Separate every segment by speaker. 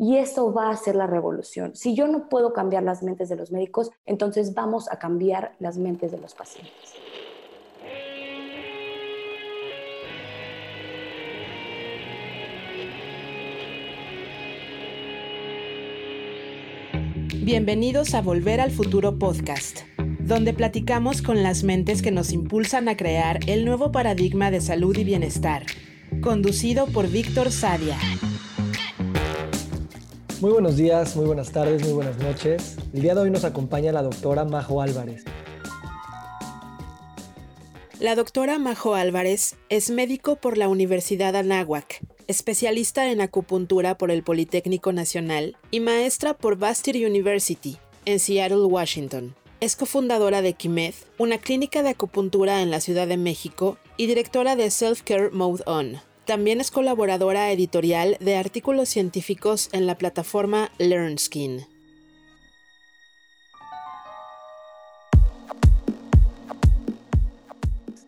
Speaker 1: Y eso va a ser la revolución. Si yo no puedo cambiar las mentes de los médicos, entonces vamos a cambiar las mentes de los pacientes.
Speaker 2: Bienvenidos a Volver al Futuro Podcast, donde platicamos con las mentes que nos impulsan a crear el nuevo paradigma de salud y bienestar, conducido por Víctor Sadia.
Speaker 3: Muy buenos días, muy buenas tardes, muy buenas noches. El día de hoy nos acompaña la doctora Majo Álvarez.
Speaker 2: La doctora Majo Álvarez es médico por la Universidad Anáhuac, especialista en acupuntura por el Politécnico Nacional y maestra por Bastyr University, en Seattle, Washington. Es cofundadora de Kimed, una clínica de acupuntura en la Ciudad de México, y directora de Self Care Mode On, también es colaboradora editorial de artículos científicos en la plataforma LearnSkin.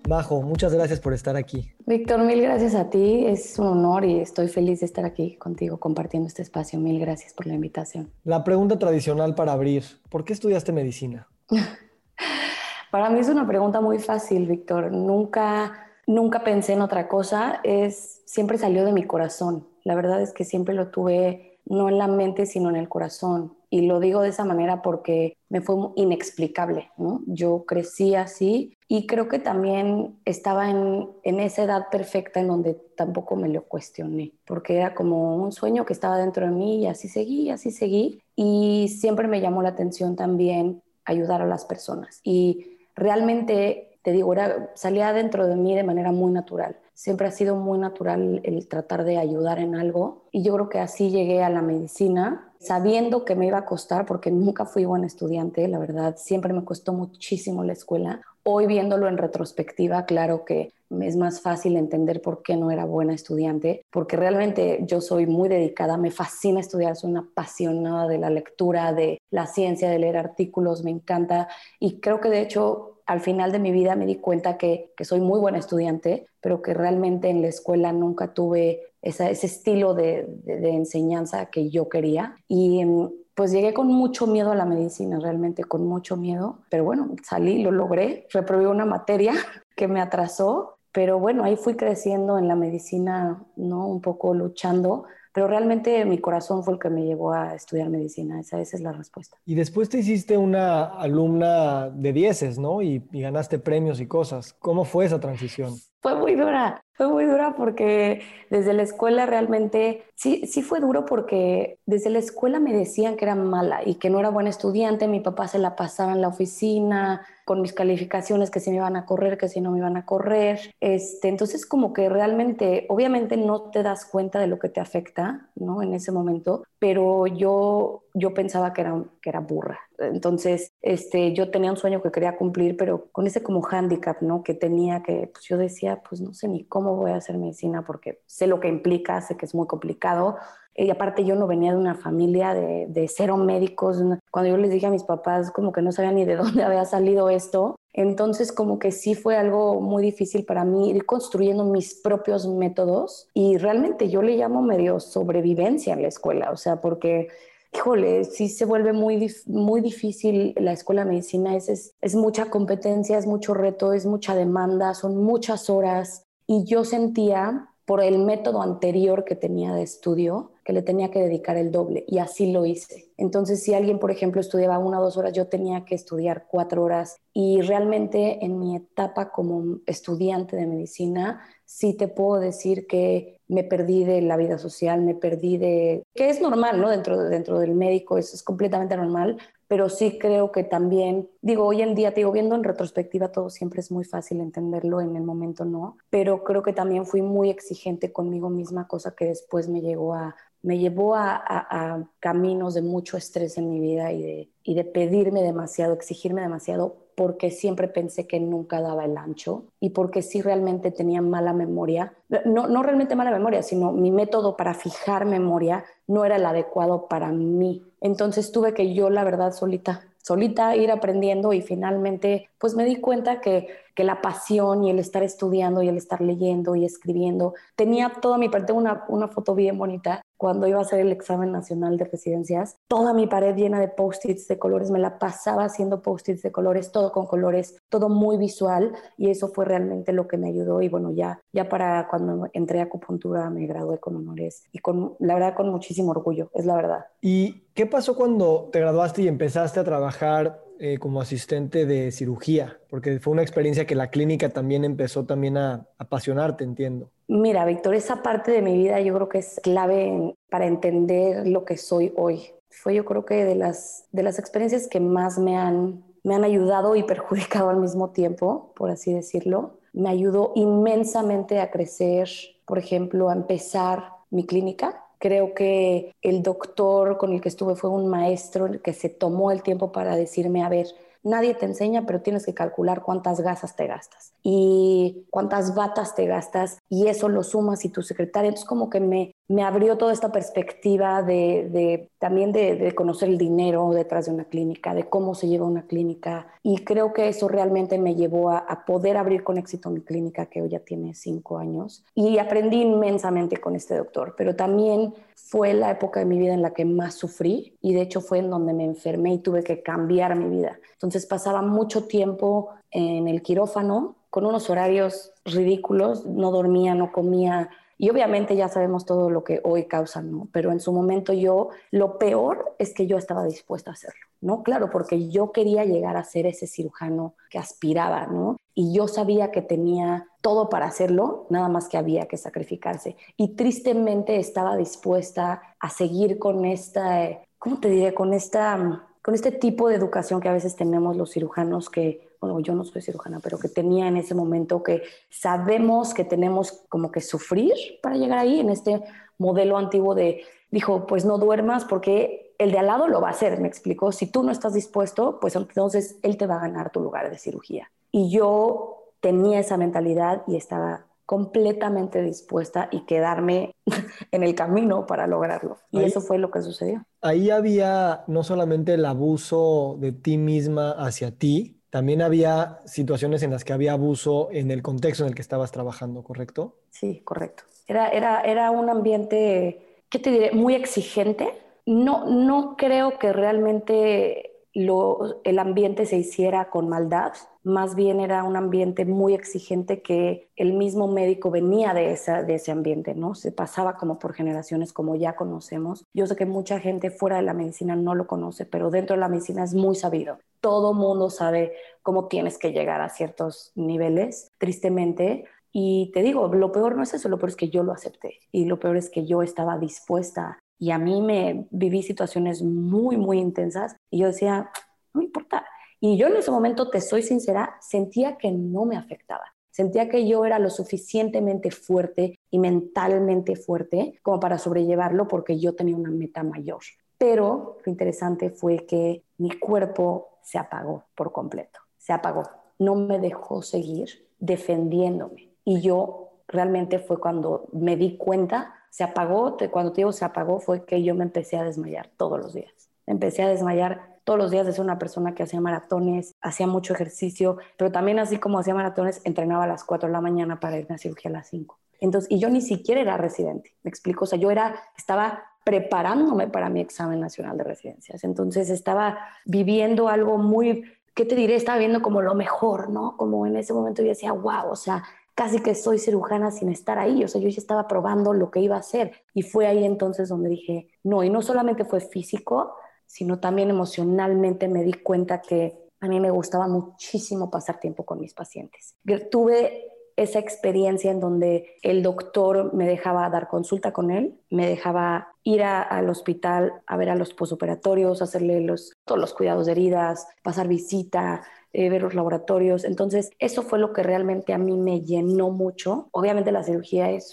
Speaker 3: Majo, muchas gracias por estar aquí.
Speaker 1: Víctor, mil gracias a ti. Es un honor y estoy feliz de estar aquí contigo compartiendo este espacio. Mil gracias por la invitación.
Speaker 3: La pregunta tradicional para abrir, ¿por qué estudiaste medicina?
Speaker 1: para mí es una pregunta muy fácil, Víctor. Nunca nunca pensé en otra cosa, es siempre salió de mi corazón. La verdad es que siempre lo tuve no en la mente, sino en el corazón. Y lo digo de esa manera porque me fue inexplicable, ¿no? Yo crecí así y creo que también estaba en, en esa edad perfecta en donde tampoco me lo cuestioné, porque era como un sueño que estaba dentro de mí y así seguí, así seguí. Y siempre me llamó la atención también ayudar a las personas. Y realmente te digo, salía dentro de mí de manera muy natural. Siempre ha sido muy natural el tratar de ayudar en algo y yo creo que así llegué a la medicina, sabiendo que me iba a costar porque nunca fui buen estudiante, la verdad, siempre me costó muchísimo la escuela. Hoy viéndolo en retrospectiva, claro que es más fácil entender por qué no era buena estudiante, porque realmente yo soy muy dedicada, me fascina estudiar, soy una apasionada de la lectura, de la ciencia, de leer artículos, me encanta y creo que de hecho al final de mi vida me di cuenta que, soy muy buena estudiante, pero que realmente en la escuela nunca tuve ese estilo de, enseñanza que yo quería. Y mm, pues llegué con mucho miedo a la medicina, realmente con mucho miedo, pero bueno, salí, lo logré, reprobé una materia que me atrasó, pero bueno, ahí fui creciendo en la medicina, ¿no? Un poco luchando pero realmente mi corazón fue el que me llevó a estudiar medicina, esa, es la respuesta.
Speaker 3: Y después te hiciste una alumna de dieces, ¿no? Y ganaste premios y cosas. ¿Cómo fue esa transición?
Speaker 1: Fue muy dura, fue muy dura porque desde la escuela realmente, sí, sí fue duro porque desde la escuela me decían que era mala y que no era buena estudiante, mi papá se la pasaba en la oficina con mis calificaciones, que si me iban a correr, que si no me iban a correr. Este, entonces como que realmente, obviamente no te das cuenta de lo que te afecta, ¿no? En ese momento, pero yo, yo pensaba que era, que era burra. Entonces, este, yo tenía un sueño que quería cumplir, pero con ese como hándicap, ¿no? Que tenía que, pues yo decía, pues no sé ni cómo voy a hacer medicina porque sé lo que implica, sé que es muy complicado. Y aparte yo no venía de una familia de, de cero médicos. Cuando yo les dije a mis papás, como que no sabía ni de dónde había salido esto. Entonces, como que sí fue algo muy difícil para mí ir construyendo mis propios métodos y realmente yo le llamo medio sobrevivencia en la escuela, o sea, porque híjole, sí se vuelve muy, muy difícil la escuela de medicina, es, es, es, mucha competencia, es mucho reto, es mucha demanda, son muchas horas. Y yo sentía, por el método anterior que tenía de estudio, que le tenía que dedicar el doble y así lo hice. Entonces, si alguien, por ejemplo, estudiaba una o dos horas, yo tenía que estudiar cuatro horas y realmente en mi etapa como estudiante de medicina, sí te puedo decir que me perdí de la vida social, me perdí de... que es normal, ¿no? Dentro, dentro del médico, eso es completamente normal, pero sí creo que también, digo, hoy en día, te digo, viendo en retrospectiva todo siempre es muy fácil entenderlo, en el momento no, pero creo que también fui muy exigente conmigo misma, cosa que después me llegó a, me llevó a, caminos de mucho estrés en mi vida y de, y de pedirme demasiado, exigirme demasiado, porque siempre pensé que nunca daba el ancho y porque sí realmente tenía mala memoria. No, no realmente mala memoria, sino mi método para fijar memoria no era el adecuado para mí. Entonces tuve que yo, la verdad, solita solita ir aprendiendo y finalmente pues me di cuenta que, que, la pasión y el estar estudiando y el estar leyendo y escribiendo tenía toda mi parte, una, una foto bien bonita cuando iba a hacer el examen nacional de residencias, toda mi pared llena de post-its de colores, me la pasaba haciendo post-its de colores, todo con colores, todo muy visual y eso fue realmente lo que me ayudó y bueno, ya, ya para cuando entré a acupuntura me gradué con honores y con, la verdad, con muchísimo orgullo, es la verdad.
Speaker 3: ¿Y qué pasó cuando te graduaste y empezaste a trabajar eh, como asistente de cirugía? Porque fue una experiencia que la clínica también empezó también a apasionarte, entiendo.
Speaker 1: Mira, Víctor, esa parte de mi vida yo creo que es clave para entender lo que soy hoy. Fue yo creo que de las, de las experiencias que más me han, me han ayudado y perjudicado al mismo tiempo, por así decirlo. Me ayudó inmensamente a crecer, por ejemplo, a empezar mi clínica, Creo que el doctor con el que estuve fue un maestro que se tomó el tiempo para decirme, a ver, nadie te enseña, pero tienes que calcular cuántas gasas te gastas y cuántas batas te gastas y eso lo sumas y tu secretaria. Entonces como que me, me abrió toda esta perspectiva de, también de, conocer el dinero detrás de una clínica, de cómo se lleva una clínica y creo que eso realmente me llevó a poder abrir con éxito mi clínica que hoy ya tiene cinco años y aprendí inmensamente con este doctor, pero también fue la época de mi vida en la que más sufrí y de hecho fue en donde me enfermé y tuve que cambiar mi vida. Entonces pasaba mucho tiempo en el quirófano con unos horarios ridículos, no dormía, no comía, y obviamente ya sabemos todo lo que hoy causan. Pero en su momento yo, lo peor es que yo estaba dispuesta a hacerlo, ¿no? Claro, porque yo quería llegar a ser ese cirujano que aspiraba, ¿no? Y yo sabía que tenía todo para hacerlo, nada más que había que sacrificarse. Y tristemente estaba dispuesta a seguir con esta, ¿cómo te diré? Con esta con este tipo de educación que a veces tenemos los cirujanos que, bueno, yo no soy cirujana, pero que tenía en ese momento que sabemos que tenemos como que sufrir para llegar ahí en este modelo antiguo de, dijo, pues no duermas porque el de al lado lo va a hacer, me explicó, si tú no estás dispuesto, pues entonces él te va a ganar tu lugar de cirugía. Y yo tenía esa mentalidad y estaba completamente dispuesta y quedarme en el camino para lograrlo. Y eso fue lo que sucedió.
Speaker 3: Ahí había no solamente el abuso de ti misma hacia ti, también había situaciones en las que había abuso en el contexto en el que estabas trabajando, ¿correcto?
Speaker 1: Sí, correcto. Era, era, era un ambiente, ¿qué te diré? Muy exigente. No, no creo que realmente lo, el ambiente se hiciera con maldad, más bien era un ambiente muy exigente que el mismo médico venía de, esa, de ese ambiente, ¿no? Se pasaba como por generaciones, como ya conocemos. Yo sé que mucha gente fuera de la medicina no lo conoce, pero dentro de la medicina es muy sabido. Todo mundo sabe cómo tienes que llegar a ciertos niveles, tristemente. Y te digo, lo peor no es eso, lo peor es que yo lo acepté y lo peor es que yo estaba dispuesta y a mí me viví situaciones muy, muy intensas y yo decía, no me importa. Y yo en ese momento, te soy sincera, sentía que no me afectaba. Sentía que yo era lo suficientemente fuerte y mentalmente fuerte como para sobrellevarlo porque yo tenía una meta mayor. Pero lo interesante fue que mi cuerpo se apagó por completo. Se apagó. No me dejó seguir defendiéndome. Y yo realmente fue cuando me di cuenta se apagó, cuando te digo se apagó fue que yo me empecé a desmayar todos los días. Empecé a desmayar todos los días ser una persona que hacía maratones, hacía mucho ejercicio, pero también así como hacía maratones, entrenaba a las 4 de la mañana para ir a cirugía a las 5. Entonces, y yo ni siquiera era residente, me explico, o sea, yo era, estaba preparándome para mi examen nacional de residencias, entonces estaba viviendo algo muy, ¿qué te diré? Estaba viendo como lo mejor, ¿no? Como en ese momento yo decía, wow, o sea, casi que soy cirujana sin estar ahí, o sea, yo ya estaba probando lo que iba a hacer y fue ahí entonces donde dije, no, y no solamente fue físico, sino también emocionalmente me di cuenta que a mí me gustaba muchísimo pasar tiempo con mis pacientes. Tuve esa experiencia en donde el doctor me dejaba dar consulta con él, me dejaba ir al hospital a ver a los posoperatorios, hacerle los, todos los cuidados de heridas, pasar visita, eh, ver los laboratorios. Entonces, eso fue lo que realmente a mí me llenó mucho. Obviamente la cirugía es,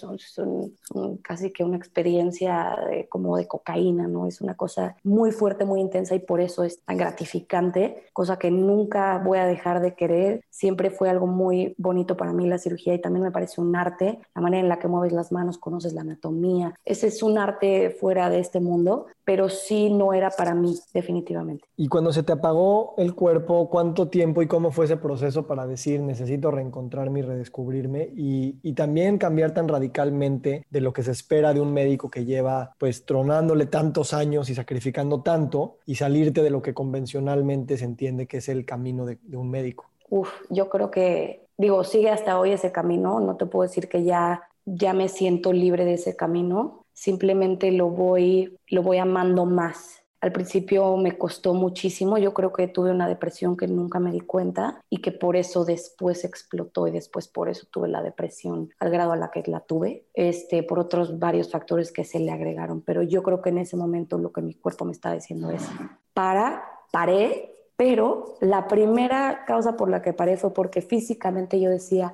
Speaker 1: casi que una experiencia como de cocaína, ¿no? Es una cosa muy fuerte, muy intensa y por eso es tan gratificante, cosa que nunca voy a dejar de querer. Siempre fue algo muy bonito para mí la cirugía y también me parece un arte, la manera en la que mueves las manos, conoces la anatomía. Ese es un arte fuera de este mundo, pero sí no era para mí, definitivamente.
Speaker 3: Y cuando se te apagó el cuerpo, ¿cuánto tiempo y cómo fue ese proceso para decir necesito reencontrarme y redescubrirme? Y, y también cambiar tan radicalmente de lo que se espera de un médico que lleva pues tronándole tantos años y sacrificando tanto y salirte de lo que convencionalmente se entiende que es el camino de, de un médico.
Speaker 1: Uf, yo creo que, digo, sigue hasta hoy ese camino, no te puedo decir que ya, ya me siento libre de ese camino, simplemente lo voy, lo voy amando más. Al principio me costó muchísimo, yo creo que tuve una depresión que nunca me di cuenta y que por eso después explotó y después por eso tuve la depresión al grado a la que la tuve, este, por otros varios factores que se le agregaron, pero yo creo que en ese momento lo que mi cuerpo me está diciendo es, para, paré, pero la primera causa por la que paré fue porque físicamente yo decía,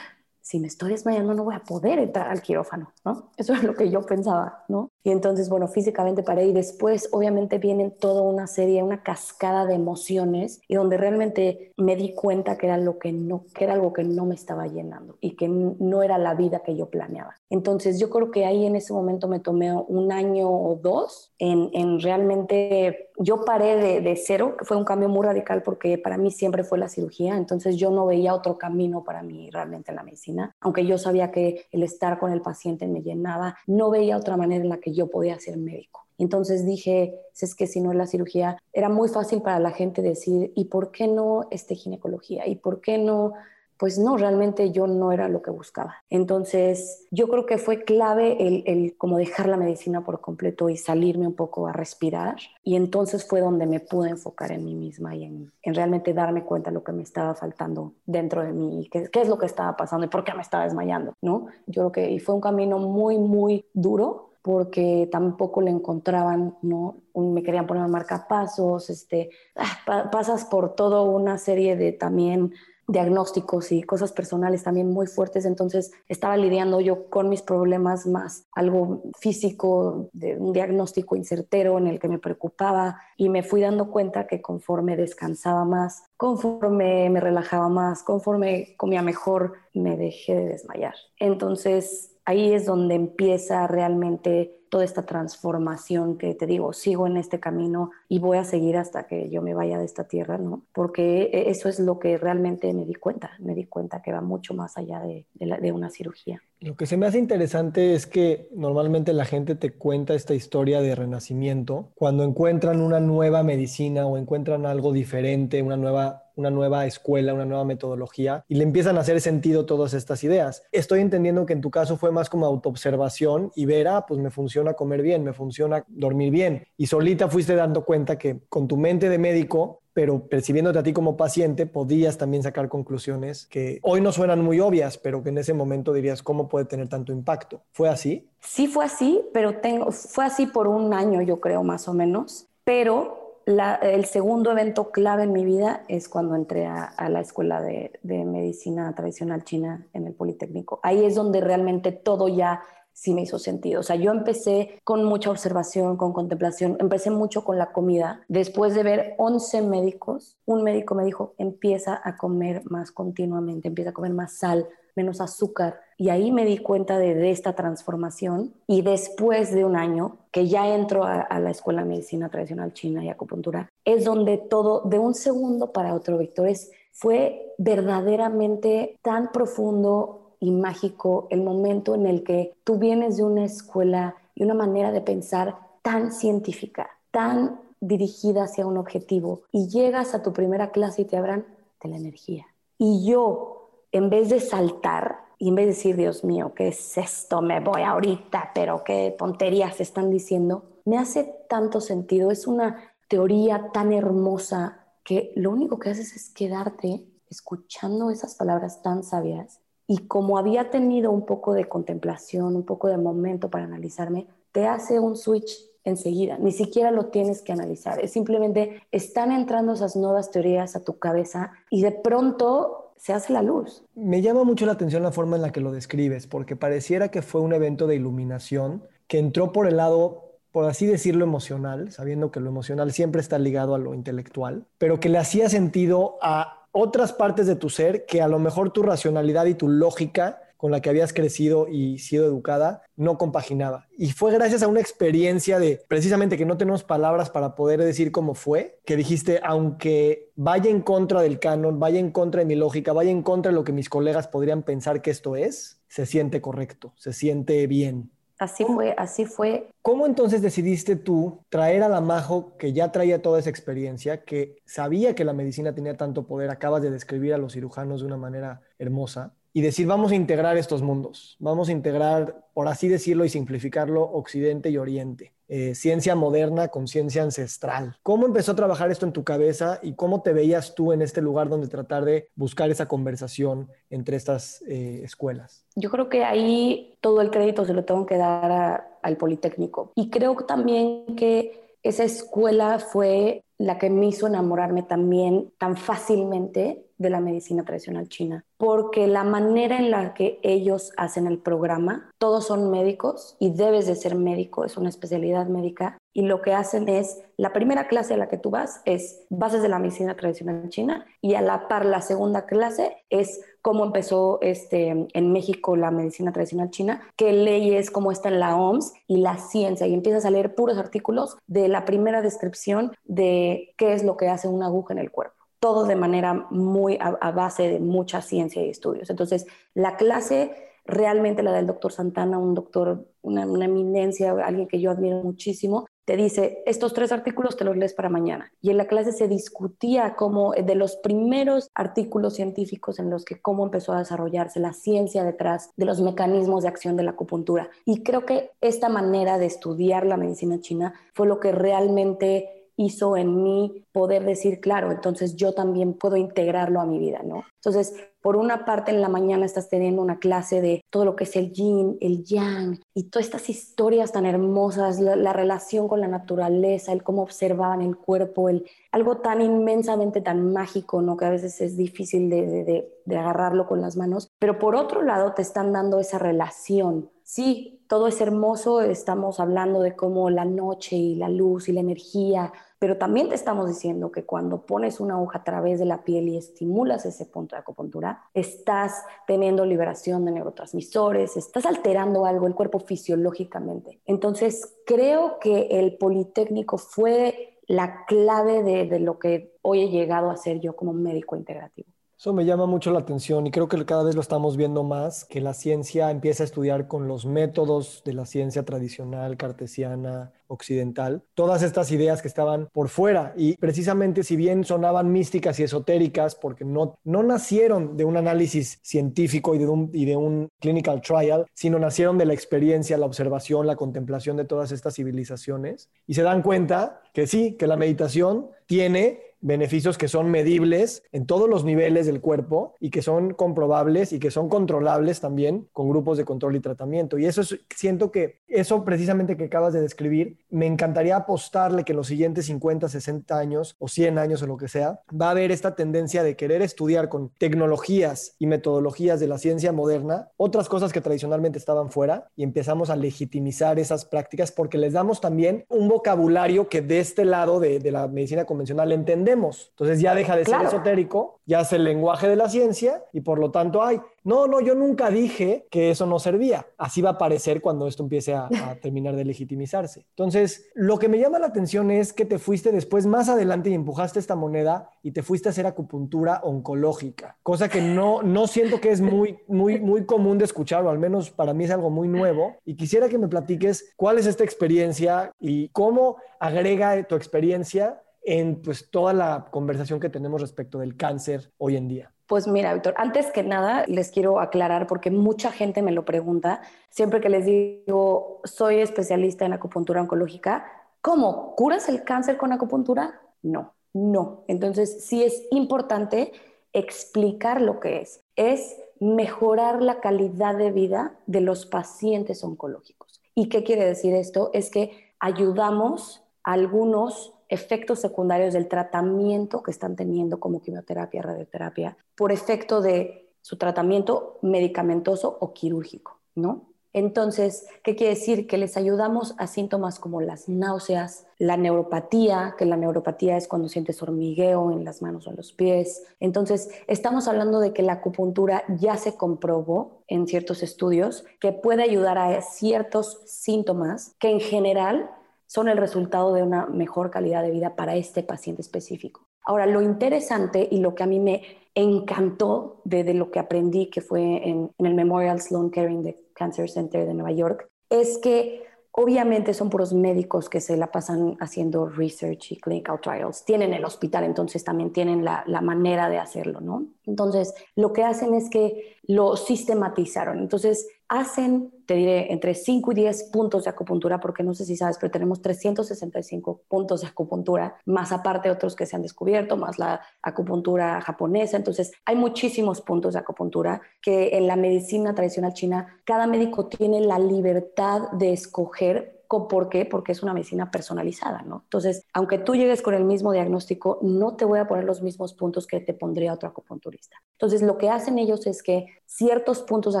Speaker 1: si me estoy desmayando no voy a poder entrar al quirófano, ¿no? Eso es lo que yo pensaba, ¿no? Y entonces, bueno, físicamente paré y después obviamente vienen toda una serie, una cascada de emociones y donde realmente me di cuenta que era lo que no, que era algo que no me estaba llenando y que no era la vida que yo planeaba. Entonces, yo creo que ahí en ese momento me tomé un año o dos en, en realmente, yo paré de, de cero, que fue un cambio muy radical porque para mí siempre fue la cirugía, entonces yo no veía otro camino para mí realmente en la medicina aunque yo sabía que el estar con el paciente me llenaba, no veía otra manera en la que yo podía ser médico. Entonces dije, es que si no es la cirugía, era muy fácil para la gente decir, ¿y por qué no este ginecología? ¿Y por qué no pues no, realmente yo no era lo que buscaba. Entonces, yo creo que fue clave el, como dejar la medicina por completo y salirme un poco a respirar. Y entonces fue donde me pude enfocar en mí misma y en, realmente darme cuenta de lo que me estaba faltando dentro de mí, qué, qué es lo que estaba pasando y por qué me estaba desmayando, ¿no? Yo creo que y fue un camino muy, muy duro, porque tampoco le encontraban, ¿no? Me querían poner marcapasos, este, ah, pasas por toda una serie de también diagnósticos y cosas personales también muy fuertes, entonces estaba lidiando yo con mis problemas más, algo físico, de un diagnóstico incertero en el que me preocupaba y me fui dando cuenta que conforme descansaba más, conforme me relajaba más, conforme comía mejor, me dejé de desmayar. Entonces ahí es donde empieza realmente toda esta transformación que te digo, sigo en este camino y voy a seguir hasta que yo me vaya de esta tierra, ¿no? Porque e, eso es lo que realmente me di cuenta, me di cuenta que va mucho más allá de, de, una cirugía.
Speaker 3: Lo que se me hace interesante es que normalmente la gente te cuenta esta historia de renacimiento cuando encuentran una nueva medicina o encuentran algo diferente, una nueva una nueva escuela, una nueva metodología y le empiezan a hacer sentido todas estas ideas. Estoy entendiendo que en tu caso fue más como autoobservación y ver, ah, pues me funciona comer bien, me funciona dormir bien. Y solita fuiste dando cuenta que con tu mente de médico pero percibiéndote a ti como paciente, podías también sacar conclusiones que hoy no suenan muy obvias, pero que en ese momento dirías, ¿cómo puede tener tanto impacto? ¿Fue así?
Speaker 1: Sí, fue así, pero tengo, fue así por un año, yo creo, más o menos, pero el segundo evento clave en mi vida es cuando entré a, la escuela de, de, medicina tradicional china en el Politécnico. Ahí es donde realmente todo ya sí me hizo sentido. O sea, yo empecé con mucha observación, con contemplación, empecé mucho con la comida. Después de ver 11 médicos, un médico me dijo, empieza a comer más continuamente, empieza a comer más sal, menos azúcar. Y ahí me di cuenta de, esta transformación. Y después de un año, que ya entro a, la Escuela de Medicina Tradicional China y Acupuntura, es donde todo, de un segundo para otro, Víctor, fue verdaderamente tan profundo, y mágico el momento en el que tú vienes de una escuela y una manera de pensar tan científica, tan dirigida hacia un objetivo y llegas a tu primera clase y te hablan de la energía. Y yo, en vez de saltar y en vez de decir, Dios mío, ¿qué es esto? Me voy ahorita, pero qué tonterías están diciendo, me hace tanto sentido. Es una teoría tan hermosa que lo único que haces es quedarte escuchando esas palabras tan sabias y como había tenido un poco de contemplación, un poco de momento para analizarme, te hace un switch enseguida, ni siquiera lo tienes que analizar, es simplemente están entrando esas nuevas teorías a tu cabeza y de pronto se hace la luz.
Speaker 3: Me llama mucho la atención la forma en la que lo describes, porque pareciera que fue un evento de iluminación que entró por el lado, por así decirlo, emocional, sabiendo que lo emocional siempre está ligado a lo intelectual, pero que le hacía sentido a otras partes de tu ser que a lo mejor tu racionalidad y tu lógica con la que habías crecido y sido educada no compaginaba. Y fue gracias a una experiencia de precisamente que no tenemos palabras para poder decir cómo fue, que dijiste, aunque vaya en contra del canon, vaya en contra de mi lógica, vaya en contra de lo que mis colegas podrían pensar que esto es, se siente correcto, se siente bien.
Speaker 1: Así fue, así fue.
Speaker 3: ¿Cómo entonces decidiste tú traer a la Majo, que ya traía toda esa experiencia, que sabía que la medicina tenía tanto poder, acabas de describir a los cirujanos de una manera hermosa, y decir, vamos a integrar estos mundos, vamos a integrar, por así decirlo y simplificarlo, Occidente y Oriente, eh, ciencia moderna con ciencia ancestral. ¿Cómo empezó a trabajar esto en tu cabeza y cómo te veías tú en este lugar donde tratar de buscar esa conversación entre estas eh, escuelas?
Speaker 1: Yo creo que ahí todo el crédito se lo tengo que dar al Politécnico. Y creo también que esa escuela fue la que me hizo enamorarme también tan fácilmente de la medicina tradicional china, porque la manera en la que ellos hacen el programa, todos son médicos y debes de ser médico, es una especialidad médica, y lo que hacen es, la primera clase a la que tú vas es bases de la medicina tradicional china y a la par la segunda clase es cómo empezó este, en México la medicina tradicional china, qué leyes, cómo está en la OMS y la ciencia. Y empiezas a leer puros artículos de la primera descripción de qué es lo que hace una aguja en el cuerpo todo de manera muy a, base de mucha ciencia y estudios. Entonces, la clase realmente la del doctor Santana, un doctor, una, eminencia, alguien que yo admiro muchísimo, te dice, estos tres artículos te los lees para mañana. Y en la clase se discutía como de los primeros artículos científicos en los que cómo empezó a desarrollarse la ciencia detrás de los mecanismos de acción de la acupuntura. Y creo que esta manera de estudiar la medicina china fue lo que realmente hizo en mí poder decir, claro, entonces yo también puedo integrarlo a mi vida, ¿no? Entonces, por una parte en la mañana estás teniendo una clase de todo lo que es el yin, el yang y todas estas historias tan hermosas, la, relación con la naturaleza, el cómo observaban el cuerpo, el, algo tan inmensamente tan mágico, ¿no? Que a veces es difícil de, de agarrarlo con las manos, pero por otro lado te están dando esa relación. Sí, todo es hermoso, estamos hablando de cómo la noche y la luz y la energía, pero también te estamos diciendo que cuando pones una aguja a través de la piel y estimulas ese punto de acupuntura, estás teniendo liberación de neurotransmisores, estás alterando algo el cuerpo fisiológicamente. Entonces, creo que el Politécnico fue la clave de, de lo que hoy he llegado a ser yo como médico integrativo.
Speaker 3: Eso me llama mucho la atención y creo que cada vez lo estamos viendo más, que la ciencia empieza a estudiar con los métodos de la ciencia tradicional, cartesiana, occidental, todas estas ideas que estaban por fuera. Y precisamente si bien sonaban místicas y esotéricas porque no, no nacieron de un análisis científico y de un, y de un clinical trial, sino nacieron de la experiencia, la observación, la contemplación de todas estas civilizaciones. Y se dan cuenta que sí, que la meditación tiene beneficios que son medibles en todos los niveles del cuerpo y que son comprobables y que son controlables también con grupos de control y tratamiento. Y eso es, siento que eso precisamente que acabas de describir, me encantaría apostarle que en los siguientes 50, 60 años o 100 años o lo que sea, va a haber esta tendencia de querer estudiar con tecnologías y metodologías de la ciencia moderna otras cosas que tradicionalmente estaban fuera y empezamos a legitimizar esas prácticas porque les damos también un vocabulario que de este lado de, de la medicina convencional entendemos entonces ya deja de ser esotérico, ya es el lenguaje de la ciencia y por lo tanto hay, no, no, yo nunca dije que eso no servía. Así va a parecer cuando esto empiece a, terminar de legitimizarse. Entonces, lo que me llama la atención es que te fuiste después más adelante y empujaste esta moneda y te fuiste a hacer acupuntura oncológica, cosa que no, no siento que es muy, muy, muy común de escuchar, o al menos para mí es algo muy nuevo. Y quisiera que me platiques cuál es esta experiencia y cómo agrega tu experiencia en pues, toda la conversación que tenemos respecto del cáncer hoy en día?
Speaker 1: Pues mira, Víctor, antes que nada les quiero aclarar porque mucha gente me lo pregunta, siempre que les digo, soy especialista en acupuntura oncológica, ¿cómo? ¿Curas el cáncer con acupuntura? No, no. Entonces sí es importante explicar lo que es. Es mejorar la calidad de vida de los pacientes oncológicos. ¿Y qué quiere decir esto? Es que ayudamos algunos efectos secundarios del tratamiento que están teniendo como quimioterapia, radioterapia, por efecto de su tratamiento medicamentoso o quirúrgico, ¿no? Entonces, ¿qué quiere decir? Que les ayudamos a síntomas como las náuseas, la neuropatía, que la neuropatía es cuando sientes hormigueo en las manos o en los pies. Entonces, estamos hablando de que la acupuntura ya se comprobó en ciertos estudios que puede ayudar a ciertos síntomas que en general son el resultado de una mejor calidad de vida para este paciente específico. Ahora, lo interesante y lo que a mí me encantó de, lo que aprendí, que fue en, el Memorial Sloan Kettering Cancer Center de Nueva York, es que Obviamente son puros médicos que se la pasan haciendo research y clinical trials. Tienen el hospital, entonces también tienen la, la, manera de hacerlo, ¿no? Entonces, lo que hacen es que lo sistematizaron. Entonces, hacen, te diré, entre 5 y 10 puntos de acupuntura, porque no sé si sabes, pero tenemos 365 puntos de acupuntura, más aparte otros que se han descubierto, más la acupuntura japonesa. Entonces, hay muchísimos puntos de acupuntura que en la medicina tradicional china, cada médico tiene la libertad de escoger ¿Por qué? Porque es una medicina personalizada, ¿no? Entonces, aunque tú llegues con el mismo diagnóstico, no te voy a poner los mismos puntos que te pondría otro acupunturista. Entonces, lo que hacen ellos es que ciertos puntos de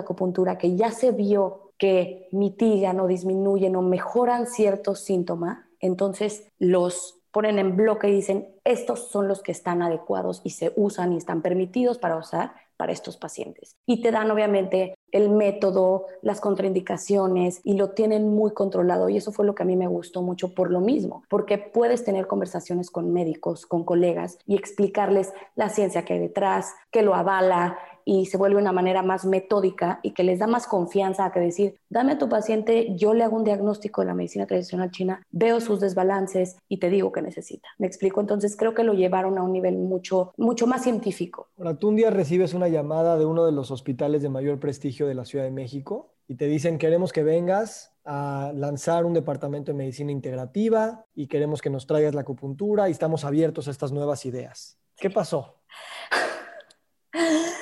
Speaker 1: acupuntura que ya se vio que mitigan o disminuyen o mejoran ciertos síntomas, entonces los ponen en bloque y dicen, estos son los que están adecuados y se usan y están permitidos para usar para estos pacientes. Y te dan obviamente el método, las contraindicaciones y lo tienen muy controlado. Y eso fue lo que a mí me gustó mucho por lo mismo, porque puedes tener conversaciones con médicos, con colegas y explicarles la ciencia que hay detrás, que lo avala, y se vuelve una manera más metódica y que les da más confianza a que decir, dame a tu paciente, yo le hago un diagnóstico de la medicina tradicional china, veo sus desbalances y te digo qué necesita. Me explico, entonces creo que lo llevaron a un nivel mucho, mucho más científico.
Speaker 3: Ahora, tú un día recibes una llamada de uno de los hospitales de mayor prestigio de la Ciudad de México y te dicen, queremos que vengas a lanzar un departamento de medicina integrativa y queremos que nos traigas la acupuntura y estamos abiertos a estas nuevas ideas. ¿Qué pasó?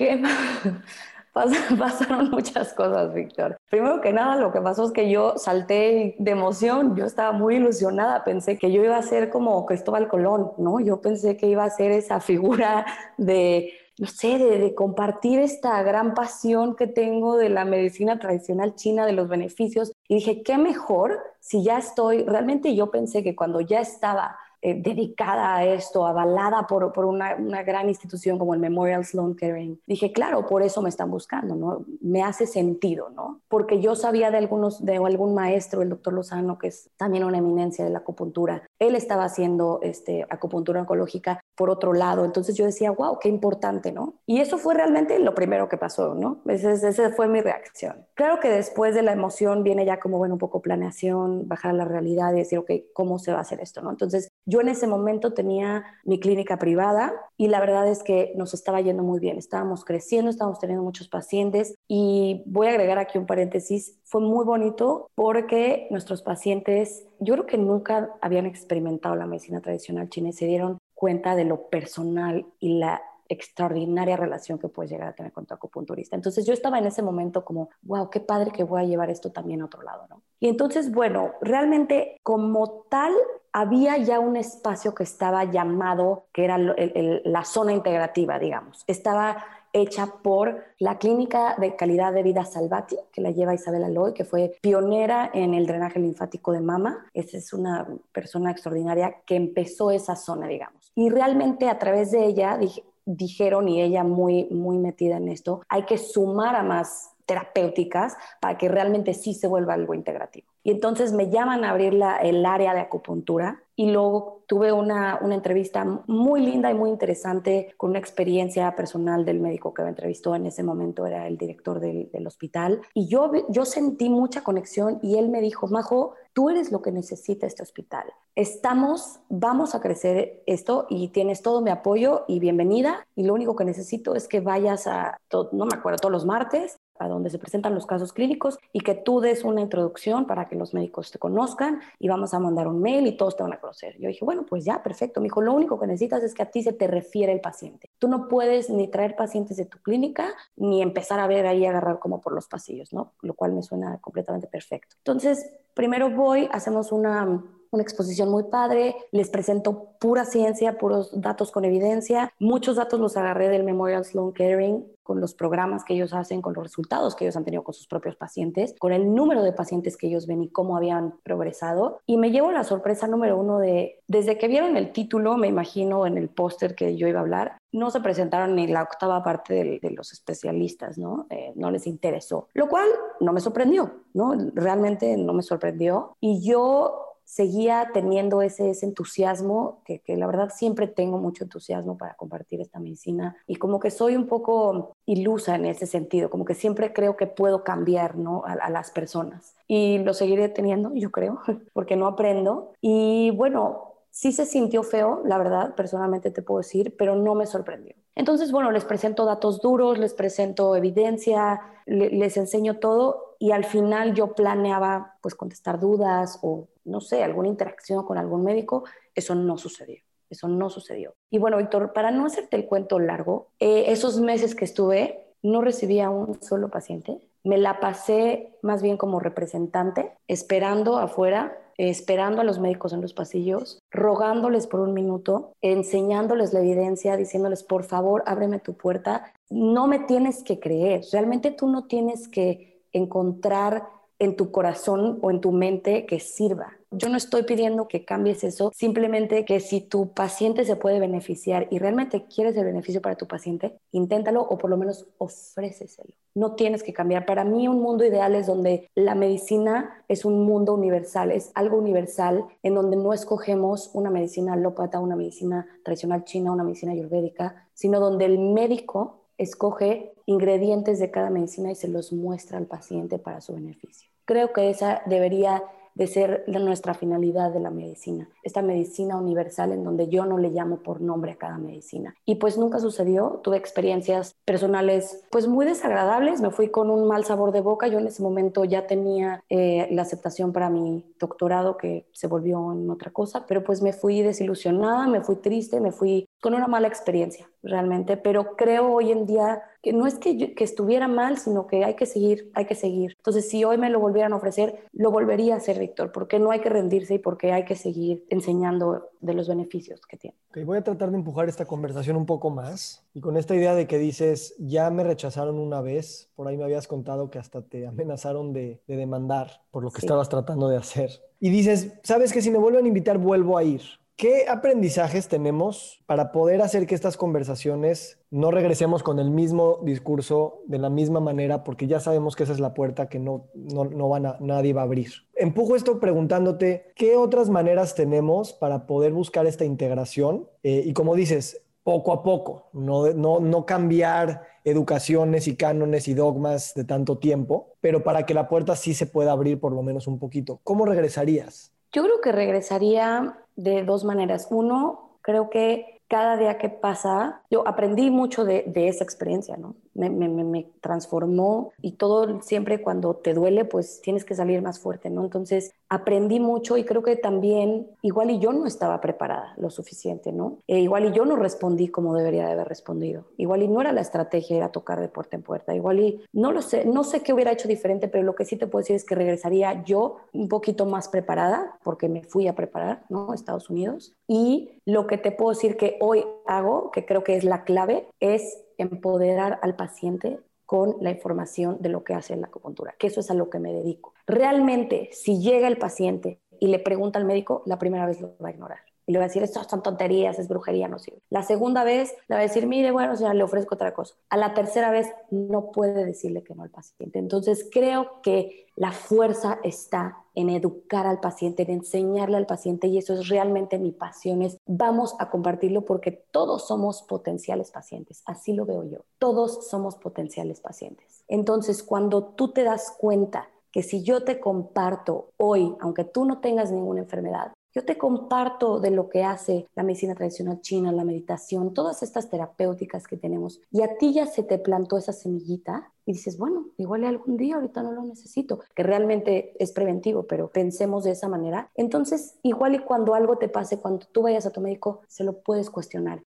Speaker 1: pasaron muchas cosas, Víctor. Primero que nada, lo que pasó es que yo salté de emoción, yo estaba muy ilusionada, pensé que yo iba a ser como Cristóbal Colón, ¿no? Yo pensé que iba a ser esa figura de, no sé, de, compartir esta gran pasión que tengo de la medicina tradicional china, de los beneficios. Y dije, ¿qué mejor si ya estoy? Realmente yo pensé que cuando ya estaba eh, dedicada a esto, avalada por, por una, una, gran institución como el Memorial Sloan Kettering. Dije, claro, por eso me están buscando, ¿no? Me hace sentido, ¿no? Porque yo sabía de algunos, de algún maestro, el doctor Lozano, que es también una eminencia de la acupuntura. Él estaba haciendo este, acupuntura oncológica por otro lado. Entonces yo decía, wow, qué importante, ¿no? Y eso fue realmente lo primero que pasó, ¿no? Esa fue mi reacción. Claro que después de la emoción viene ya como, bueno, un poco planeación, bajar a la realidad y decir, ok, ¿cómo se va a hacer esto, ¿no? Entonces yo en ese momento tenía mi clínica privada y la verdad es que nos estaba yendo muy bien. Estábamos creciendo, estábamos teniendo muchos pacientes y voy a agregar aquí un paréntesis. Fue muy bonito porque nuestros pacientes, yo creo que nunca habían experimentado la medicina tradicional china y se dieron cuenta de lo personal y la extraordinaria relación que puedes llegar a tener con tu acupunturista. Entonces yo estaba en ese momento como, wow, qué padre que voy a llevar esto también a otro lado, ¿no? Y entonces, bueno, realmente como tal, había ya un espacio que estaba llamado, que era la zona integrativa, digamos. Estaba hecha por la Clínica de Calidad de Vida Salvati, que la lleva Isabel Aloy, que fue pionera en el drenaje linfático de mama. Esa es una persona extraordinaria que empezó esa zona, digamos. Y realmente a través de ella dijeron, y ella muy, muy metida en esto, hay que sumar a más terapéuticas para que realmente sí se vuelva algo integrativo. Y entonces me llaman a abrir el área de acupuntura y luego tuve una, una, entrevista muy linda y muy interesante con una experiencia personal del médico que me entrevistó en ese momento, era el director del, del hospital. Y yo, yo sentí mucha conexión y él me dijo, Majo, tú eres lo que necesita este hospital. Estamos, vamos a crecer esto y tienes todo mi apoyo y bienvenida. Y lo único que necesito es que vayas a, no me acuerdo, todos los martes a donde se presentan los casos clínicos y que tú des una introducción para que los médicos te conozcan y vamos a mandar un mail y todos te van a conocer. Yo dije, bueno, pues ya, perfecto. Me dijo, lo único que necesitas es que a ti se te refiere el paciente. Tú no puedes ni traer pacientes de tu clínica ni empezar a ver ahí, agarrar como por los pasillos, ¿no? Lo cual me suena completamente perfecto. Entonces, primero voy, hacemos una una exposición muy padre, les presento pura ciencia, puros datos con evidencia. Muchos datos los agarré del Memorial Sloan Kettering con los programas que ellos hacen, con los resultados que ellos han tenido con sus propios pacientes, con el número de pacientes que ellos ven y cómo habían progresado. Y me llevo la sorpresa número uno de, desde que vieron el título, me imagino en el póster que yo iba a hablar, no se presentaron ni la octava parte de, los especialistas, ¿no? Eh, no les interesó, lo cual no me sorprendió, ¿no? Realmente no me sorprendió. Y yo seguía teniendo ese, entusiasmo, que, que, la verdad siempre tengo mucho entusiasmo para compartir esta medicina y como que soy un poco ilusa en ese sentido, como que siempre creo que puedo cambiar a las personas y lo seguiré teniendo, yo creo, porque no aprendo. Y bueno, sí se sintió feo, la verdad, personalmente te puedo decir, pero no me sorprendió. Entonces, bueno, les presento datos duros, les presento evidencia, les enseño todo y al final yo planeaba pues contestar dudas o no sé, alguna interacción con algún médico, eso no sucedió. Eso no sucedió. Y bueno, Víctor, para no hacerte el cuento largo, eh, esos meses que estuve, no recibía un solo paciente. Me la pasé más bien como representante, esperando afuera, esperando a los médicos en los pasillos, rogándoles por un minuto, enseñándoles la evidencia, diciéndoles, por favor, ábreme tu puerta. No me tienes que creer, realmente tú no tienes que encontrar en tu corazón o en tu mente que sirva. Yo no estoy pidiendo que cambies eso, simplemente que si tu paciente se puede beneficiar y realmente quieres el beneficio para tu paciente, inténtalo o por lo menos ofréceselo. No tienes que cambiar. Para mí un mundo ideal es donde la medicina es un mundo universal, es algo universal en donde no escogemos una medicina alópata, una medicina tradicional china, una medicina ayurvédica, sino donde el médico escoge ingredientes de cada medicina y se los muestra al paciente para su beneficio. Creo que esa debería de ser nuestra finalidad de la medicina, esta medicina universal en donde yo no le llamo por nombre a cada medicina. Y pues nunca sucedió, tuve experiencias personales pues muy desagradables, me fui con un mal sabor de boca, yo en ese momento ya tenía eh, la aceptación para mi doctorado que se volvió en otra cosa, pero pues me fui desilusionada, me fui triste, me fui con una mala experiencia realmente, pero creo hoy en día que no es que, que estuviera mal, sino que hay que seguir, hay que seguir. Entonces, si hoy me lo volvieran a ofrecer, lo volvería a hacer, Víctor, porque no hay que rendirse y porque hay que seguir enseñando de los beneficios que tiene.
Speaker 3: Okay, voy a tratar de empujar esta conversación un poco más y con esta idea de que dices, ya me rechazaron una vez, por ahí me habías contado que hasta te amenazaron de, de demandar por lo que estabas tratando de hacer. Y dices, sabes que si me vuelven a invitar, vuelvo a ir. ¿Qué aprendizajes tenemos para poder hacer que estas conversaciones no regresemos con el mismo discurso de la misma manera? Porque ya sabemos que esa es la puerta que no, no, van a, nadie va a abrir. Empujo esto preguntándote, ¿qué otras maneras tenemos para poder buscar esta integración? Eh, y como dices, poco a poco, no, no, no cambiar educaciones y cánones y dogmas de tanto tiempo, pero para que la puerta sí se pueda abrir por lo menos un poquito. ¿Cómo regresarías?
Speaker 1: Yo creo que regresaría de dos maneras. Uno, creo que cada día que pasa, yo aprendí mucho de, esa experiencia, ¿no? Me, transformó y todo siempre cuando te duele, pues tienes que salir más fuerte, ¿no? Entonces aprendí mucho y creo que también igual y yo no estaba preparada lo suficiente, ¿no? E igual y yo no respondí como debería de haber respondido. Igual y no era la estrategia, era tocar de puerta en puerta. Igual y no lo sé, no sé qué hubiera hecho diferente, pero lo que sí te puedo decir es que regresaría yo un poquito más preparada, porque me fui a preparar, ¿no? Estados Unidos. Y lo que te puedo decir que hoy hago, que creo que es la clave, es empoderar al paciente con la información de lo que hace la acupuntura, que eso es a lo que me dedico. Realmente, si llega el paciente y le pregunta al médico, la primera vez lo va a ignorar y le va a decir, esto son tonterías, es brujería, no sirve. La segunda vez le va a decir, mire, bueno, sea, le ofrezco otra cosa. A la tercera vez no puede decirle que no al paciente. Entonces creo que la fuerza está en educar al paciente, en enseñarle al paciente y eso es realmente mi pasión. Es, vamos a compartirlo porque todos somos potenciales pacientes. Así lo veo yo. Todos somos potenciales pacientes. Entonces, cuando tú te das cuenta que si yo te comparto hoy, aunque tú no tengas ninguna enfermedad, yo te comparto de lo que hace la medicina tradicional china, la meditación, todas estas terapéuticas que tenemos. Y a ti ya se te plantó esa semillita y dices, bueno, igual algún día, ahorita no lo necesito, que realmente es preventivo, pero pensemos de esa manera. Entonces, igual y cuando algo te pase, cuando tú vayas a tu médico, se lo puedes cuestionar.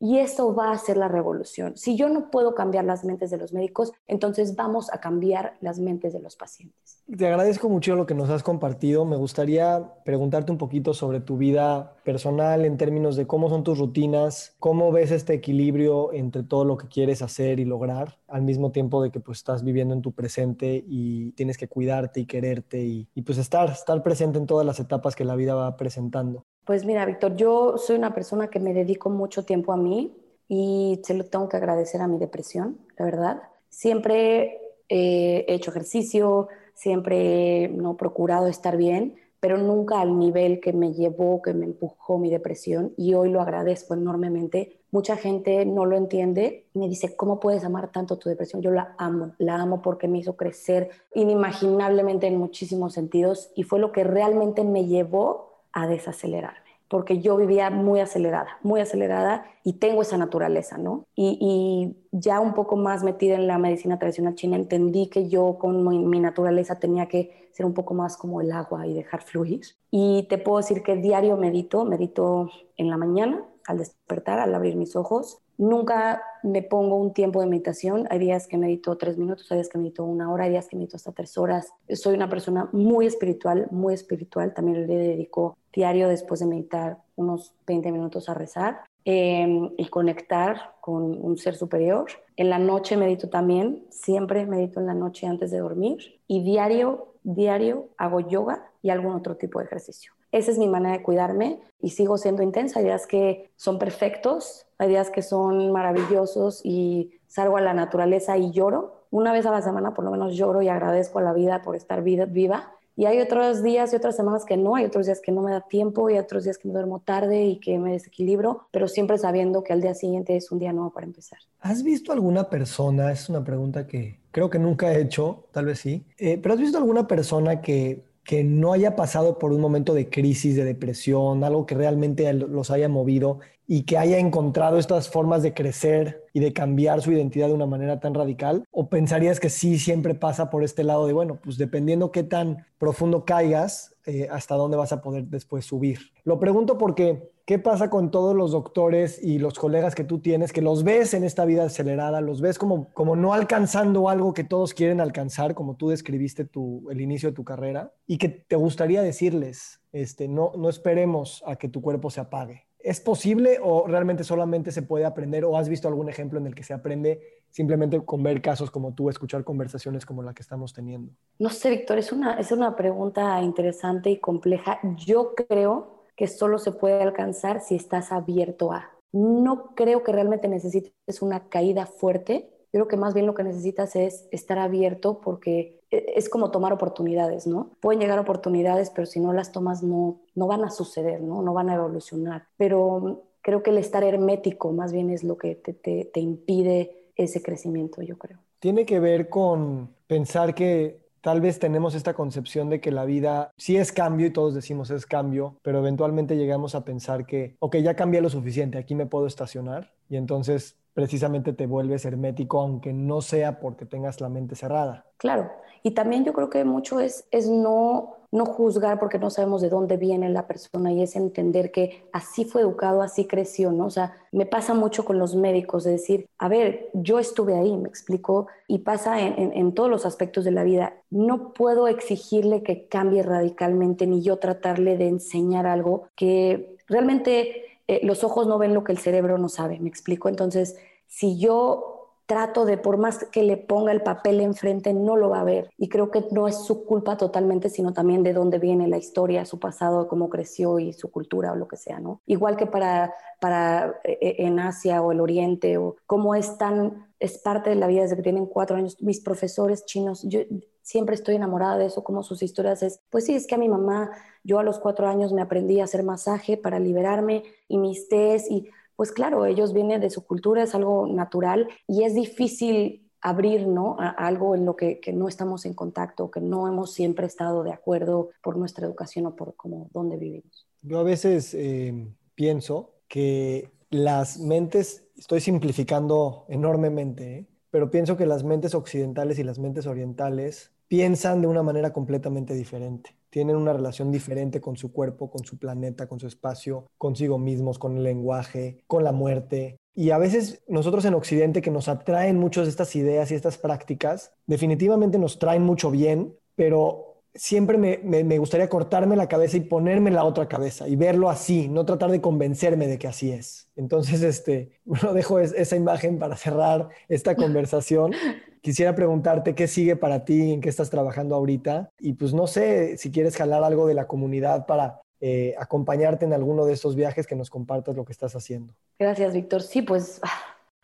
Speaker 1: Y esto va a ser la revolución. Si yo no puedo cambiar las mentes de los médicos, entonces vamos a cambiar las mentes de los pacientes.
Speaker 3: Te agradezco mucho lo que nos has compartido. Me gustaría preguntarte un poquito sobre tu vida personal en términos de cómo son tus rutinas, cómo ves este equilibrio entre todo lo que quieres hacer y lograr, al mismo tiempo de que pues estás viviendo en tu presente y tienes que cuidarte y quererte y, y pues estar, estar presente en todas las etapas que la vida va presentando.
Speaker 1: Pues mira, Víctor, yo soy una persona que me dedico mucho tiempo a mí y se lo tengo que agradecer a mi depresión, la verdad. Siempre he hecho ejercicio, siempre he ¿no? procurado estar bien, pero nunca al nivel que me llevó, que me empujó mi depresión y hoy lo agradezco enormemente. Mucha gente no lo entiende me dice, ¿cómo puedes amar tanto tu depresión? Yo la amo, la amo porque me hizo crecer inimaginablemente en muchísimos sentidos y fue lo que realmente me llevó a desacelerarme, porque yo vivía muy acelerada, muy acelerada y tengo esa naturaleza, ¿no? Y, ya un poco más metida en la medicina tradicional china, entendí que yo con mi, naturaleza tenía que ser un poco más como el agua y dejar fluir. Y te puedo decir que diario medito, medito en la mañana, al despertar, al abrir mis ojos, Nunca me pongo un tiempo de meditación. Hay días que medito tres minutos, hay días que medito una hora, hay días que medito hasta tres horas. Soy una persona muy espiritual, muy espiritual. También le dedico diario después de meditar unos 20 minutos a rezar em, y conectar con un ser superior. En la noche medito también, siempre medito en la noche antes de dormir y diario, diario hago yoga y algún otro tipo de ejercicio. Esa es mi manera de cuidarme y sigo siendo intensa. Hay días que son perfectos, hay días que son maravillosos y salgo a la naturaleza y lloro. Una vez a la semana por lo menos lloro y agradezco a la vida por estar viva. Y hay otros días y otras semanas que no, hay otros días que no me da tiempo y otros días que me duermo tarde y que me desequilibro, pero siempre sabiendo que al día siguiente es un día nuevo para empezar.
Speaker 3: ¿Has visto alguna persona? Es una pregunta que creo que nunca he hecho, tal vez sí, eh, pero ¿has visto alguna persona que que no haya pasado por un momento de crisis, de depresión, algo que realmente los haya movido y que haya encontrado estas formas de crecer y de cambiar su identidad de una manera tan radical? ¿O pensarías que sí siempre pasa por este lado de, bueno, pues dependiendo qué tan profundo caigas, eh, hasta dónde vas a poder después subir? Lo pregunto porque ¿Qué pasa con todos los doctores y los colegas que tú tienes, que los ves en esta vida acelerada, los ves como, como no alcanzando algo que todos quieren alcanzar, como tú describiste el inicio de tu carrera, y que te gustaría decirles, este, no, no esperemos a que tu cuerpo se apague? ¿Es posible o realmente solamente se puede aprender o has visto algún ejemplo en el que se aprende simplemente con ver casos como tú, escuchar conversaciones como la que estamos teniendo?
Speaker 1: No sé, Víctor, es una, es una pregunta interesante y compleja. Yo creo que solo se puede alcanzar si estás abierto a. No creo que realmente necesites una caída fuerte. Creo que más bien lo que necesitas es estar abierto porque e, es como tomar oportunidades, ¿no? Pueden llegar oportunidades, pero si no las tomas no, no van a suceder, ¿no? No van a evolucionar. Pero creo que el estar hermético más bien es lo que te, te, te impide ese crecimiento, yo creo.
Speaker 3: Tiene que ver con pensar que Tal vez tenemos esta concepción de que la vida sí es cambio y todos decimos es cambio, pero eventualmente llegamos a pensar que, ok, ya cambié lo suficiente, aquí me puedo estacionar y entonces precisamente te vuelves hermético, aunque no sea porque tengas la mente cerrada.
Speaker 1: Claro, y también yo creo que mucho es, es no, no juzgar porque no sabemos de dónde viene la persona y es entender que así fue educado, así creció, ¿no? O sea, me pasa mucho con los médicos de decir, a ver, yo estuve ahí, me explico, y pasa en, en, todos los aspectos de la vida. No puedo exigirle que cambie radicalmente ni yo tratarle de enseñar algo que realmente eh, los ojos no ven lo que el cerebro no sabe, me explico. Entonces, si yo trato de, por más que le ponga el papel enfrente, no lo va a ver. Y creo que no es su culpa totalmente, sino también de dónde viene la historia, su pasado, cómo creció y su cultura o lo que sea, ¿no? Igual que para, para eh, eh, en Asia o el Oriente, o cómo es tan, es parte de la vida desde que tienen cuatro años. Mis profesores chinos, yo siempre estoy enamorada de eso, como sus historias es, pues sí, es que a mi mamá, yo a los cuatro años me aprendí a hacer masaje para liberarme y mis tés y pues claro, ellos vienen de su cultura, es algo natural y es difícil abrir ¿no? a algo en lo que, no estamos en contacto, que no hemos siempre estado de acuerdo por nuestra educación o por cómo, dónde vivimos.
Speaker 3: Yo a veces eh, pienso que las mentes, estoy simplificando enormemente, ¿eh? Pero pienso que las mentes occidentales y las mentes orientales piensan de una manera completamente diferente tienen una relación diferente con su cuerpo, con su planeta, con su espacio, consigo mismos, con el lenguaje, con la muerte. Y a veces nosotros en Occidente que nos atraen muchas de estas ideas y estas prácticas, definitivamente nos traen mucho bien, pero siempre me, gustaría cortarme la cabeza y ponerme la otra cabeza y verlo así, no tratar de convencerme de que así es. Entonces, este, bueno, dejo esa imagen para cerrar esta conversación. Quisiera preguntarte qué sigue para ti, en qué estás trabajando ahorita y pues no sé si quieres jalar algo de la comunidad para eh, acompañarte en alguno de estos viajes que nos compartas lo que estás haciendo.
Speaker 1: Gracias, Víctor. Sí, pues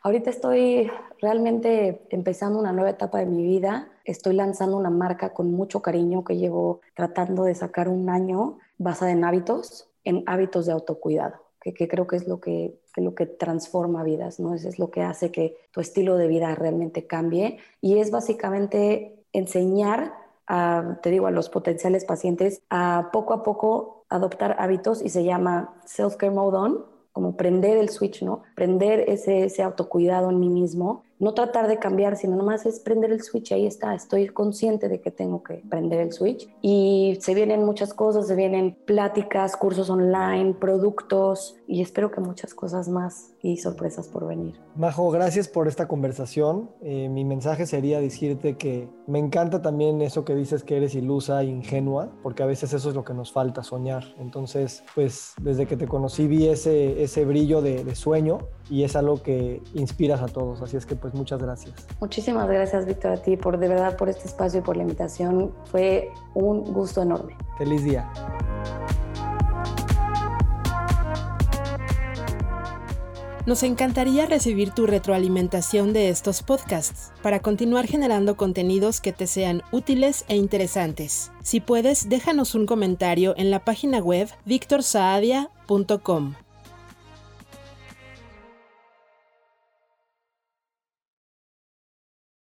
Speaker 1: Ahorita estoy realmente empezando una nueva etapa de mi vida. Estoy lanzando una marca con mucho cariño que llevo tratando de sacar un año basada en hábitos, en hábitos de autocuidado, que, creo que es lo que, lo que transforma vidas, ¿no? Eso es lo que hace que tu estilo de vida realmente cambie y es básicamente enseñar a, te digo, a los potenciales pacientes a poco a poco adoptar hábitos y se llama Self-Care Mode On como prender el switch, ¿no? Prender ese, ese autocuidado en mí mismo no tratar de cambiar, sino nomás es prender el switch, ahí está, estoy consciente de que tengo que prender el switch. Y se vienen muchas cosas, se vienen pláticas, cursos online, productos y espero que muchas cosas más y sorpresas por venir.
Speaker 3: Majo, gracias por esta conversación. Eh, mi mensaje sería decirte que me encanta también eso que dices que eres ilusa e ingenua, porque a veces eso es lo que nos falta, soñar. Entonces, pues desde que te conocí vi ese, ese brillo de, de sueño y es algo que inspiras a todos. Así es que pues muchas gracias.
Speaker 1: Muchísimas gracias, Víctor, a ti por de verdad por este espacio y por la invitación. Fue un gusto enorme.
Speaker 3: Feliz día.
Speaker 2: Nos encantaría recibir tu retroalimentación de estos podcasts para continuar generando contenidos que te sean útiles e interesantes. Si puedes, déjanos un comentario en la página web victorsaadia.com.